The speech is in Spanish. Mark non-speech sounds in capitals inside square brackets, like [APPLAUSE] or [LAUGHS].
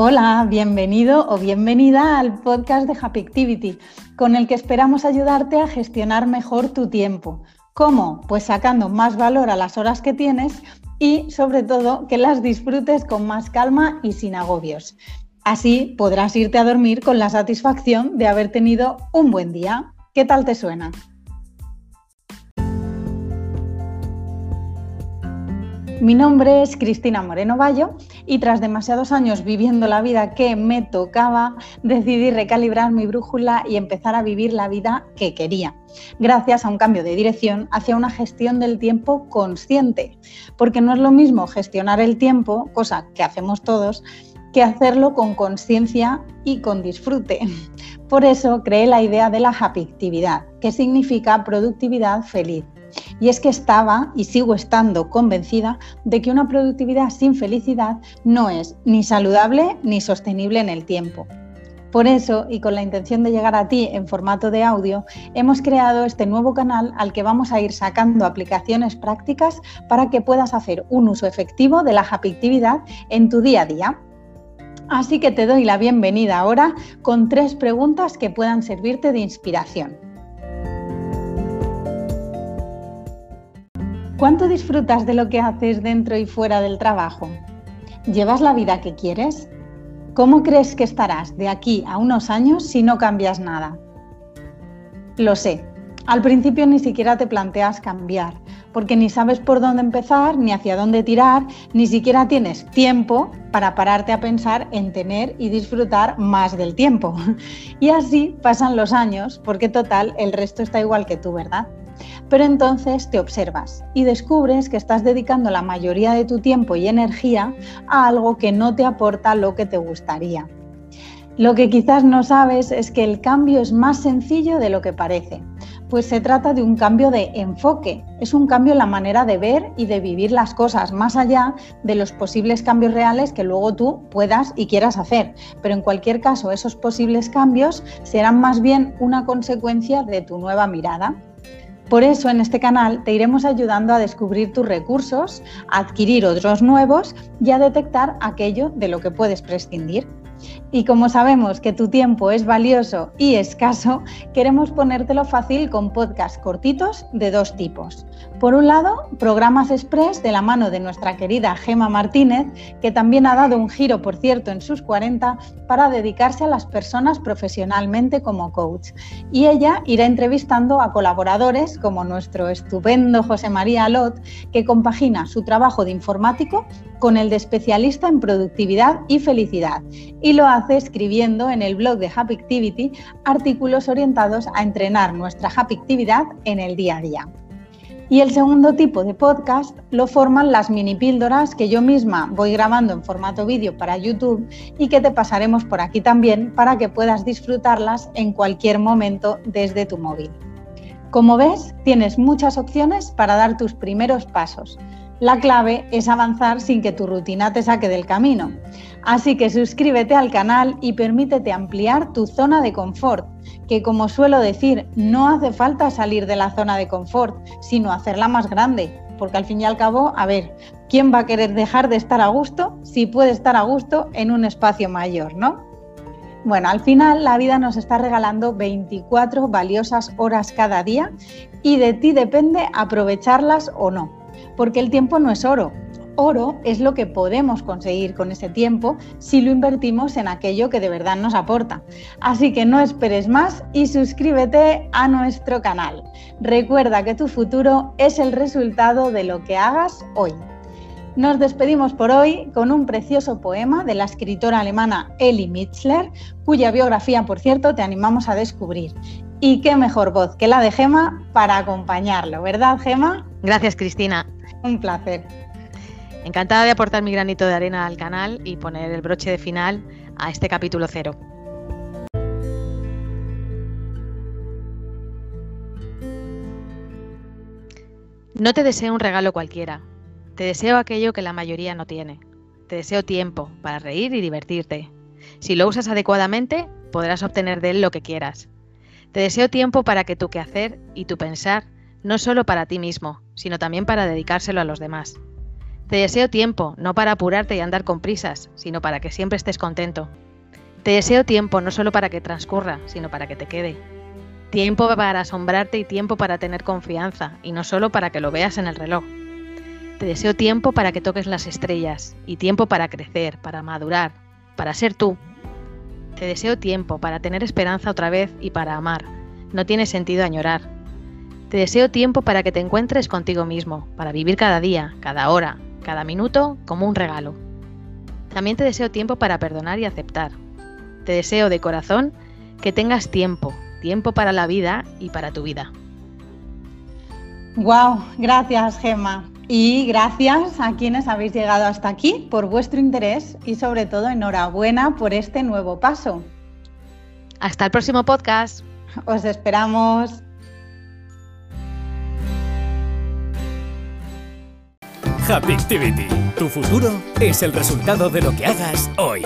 Hola, bienvenido o bienvenida al podcast de Happy Activity, con el que esperamos ayudarte a gestionar mejor tu tiempo. ¿Cómo? Pues sacando más valor a las horas que tienes y, sobre todo, que las disfrutes con más calma y sin agobios. Así podrás irte a dormir con la satisfacción de haber tenido un buen día. ¿Qué tal te suena? Mi nombre es Cristina Moreno Bayo y tras demasiados años viviendo la vida que me tocaba, decidí recalibrar mi brújula y empezar a vivir la vida que quería, gracias a un cambio de dirección hacia una gestión del tiempo consciente, porque no es lo mismo gestionar el tiempo, cosa que hacemos todos, que hacerlo con conciencia y con disfrute. Por eso creé la idea de la happy actividad, que significa productividad feliz y es que estaba y sigo estando convencida de que una productividad sin felicidad no es ni saludable ni sostenible en el tiempo. Por eso, y con la intención de llegar a ti en formato de audio, hemos creado este nuevo canal al que vamos a ir sacando aplicaciones prácticas para que puedas hacer un uso efectivo de la actividad en tu día a día. Así que te doy la bienvenida ahora con tres preguntas que puedan servirte de inspiración. ¿Cuánto disfrutas de lo que haces dentro y fuera del trabajo? ¿Llevas la vida que quieres? ¿Cómo crees que estarás de aquí a unos años si no cambias nada? Lo sé, al principio ni siquiera te planteas cambiar, porque ni sabes por dónde empezar, ni hacia dónde tirar, ni siquiera tienes tiempo para pararte a pensar en tener y disfrutar más del tiempo. [LAUGHS] Y así pasan los años, porque total, el resto está igual que tú, ¿verdad? Pero entonces te observas y descubres que estás dedicando la mayoría de tu tiempo y energía a algo que no te aporta lo que te gustaría. Lo que quizás no sabes es que el cambio es más sencillo de lo que parece, pues se trata de un cambio de enfoque, es un cambio en la manera de ver y de vivir las cosas, más allá de los posibles cambios reales que luego tú puedas y quieras hacer. Pero en cualquier caso, esos posibles cambios serán más bien una consecuencia de tu nueva mirada. Por eso en este canal te iremos ayudando a descubrir tus recursos, a adquirir otros nuevos y a detectar aquello de lo que puedes prescindir. Y como sabemos que tu tiempo es valioso y escaso, queremos ponértelo fácil con podcasts cortitos de dos tipos. Por un lado, programas express de la mano de nuestra querida Gema Martínez, que también ha dado un giro, por cierto, en sus 40 para dedicarse a las personas profesionalmente como coach. Y ella irá entrevistando a colaboradores como nuestro estupendo José María Alot, que compagina su trabajo de informático con el de especialista en productividad y felicidad. Y lo hace escribiendo en el blog de Happy Activity artículos orientados a entrenar nuestra happy actividad en el día a día. Y el segundo tipo de podcast lo forman las mini píldoras que yo misma voy grabando en formato vídeo para YouTube y que te pasaremos por aquí también para que puedas disfrutarlas en cualquier momento desde tu móvil. Como ves, tienes muchas opciones para dar tus primeros pasos. La clave es avanzar sin que tu rutina te saque del camino. Así que suscríbete al canal y permítete ampliar tu zona de confort, que como suelo decir, no hace falta salir de la zona de confort, sino hacerla más grande, porque al fin y al cabo, a ver, ¿quién va a querer dejar de estar a gusto si puede estar a gusto en un espacio mayor, no? Bueno, al final la vida nos está regalando 24 valiosas horas cada día y de ti depende aprovecharlas o no, porque el tiempo no es oro, oro es lo que podemos conseguir con ese tiempo si lo invertimos en aquello que de verdad nos aporta. Así que no esperes más y suscríbete a nuestro canal. Recuerda que tu futuro es el resultado de lo que hagas hoy. Nos despedimos por hoy con un precioso poema de la escritora alemana Ellie Mitzler, cuya biografía, por cierto, te animamos a descubrir. Y qué mejor voz que la de Gema para acompañarlo, ¿verdad, Gema? Gracias, Cristina. Un placer. Encantada de aportar mi granito de arena al canal y poner el broche de final a este capítulo cero. No te deseo un regalo cualquiera, te deseo aquello que la mayoría no tiene. Te deseo tiempo para reír y divertirte. Si lo usas adecuadamente, podrás obtener de él lo que quieras. Te deseo tiempo para que tu quehacer y tu pensar, no solo para ti mismo, sino también para dedicárselo a los demás. Te deseo tiempo, no para apurarte y andar con prisas, sino para que siempre estés contento. Te deseo tiempo no solo para que transcurra, sino para que te quede. Tiempo para asombrarte y tiempo para tener confianza, y no solo para que lo veas en el reloj. Te deseo tiempo para que toques las estrellas, y tiempo para crecer, para madurar, para ser tú. Te deseo tiempo para tener esperanza otra vez y para amar. No tiene sentido añorar. Te deseo tiempo para que te encuentres contigo mismo, para vivir cada día, cada hora, cada minuto como un regalo. También te deseo tiempo para perdonar y aceptar. Te deseo de corazón que tengas tiempo, tiempo para la vida y para tu vida. Wow, gracias Gemma. Y gracias a quienes habéis llegado hasta aquí por vuestro interés y sobre todo enhorabuena por este nuevo paso. Hasta el próximo podcast. Os esperamos. Happy Activity. Tu futuro es el resultado de lo que hagas hoy.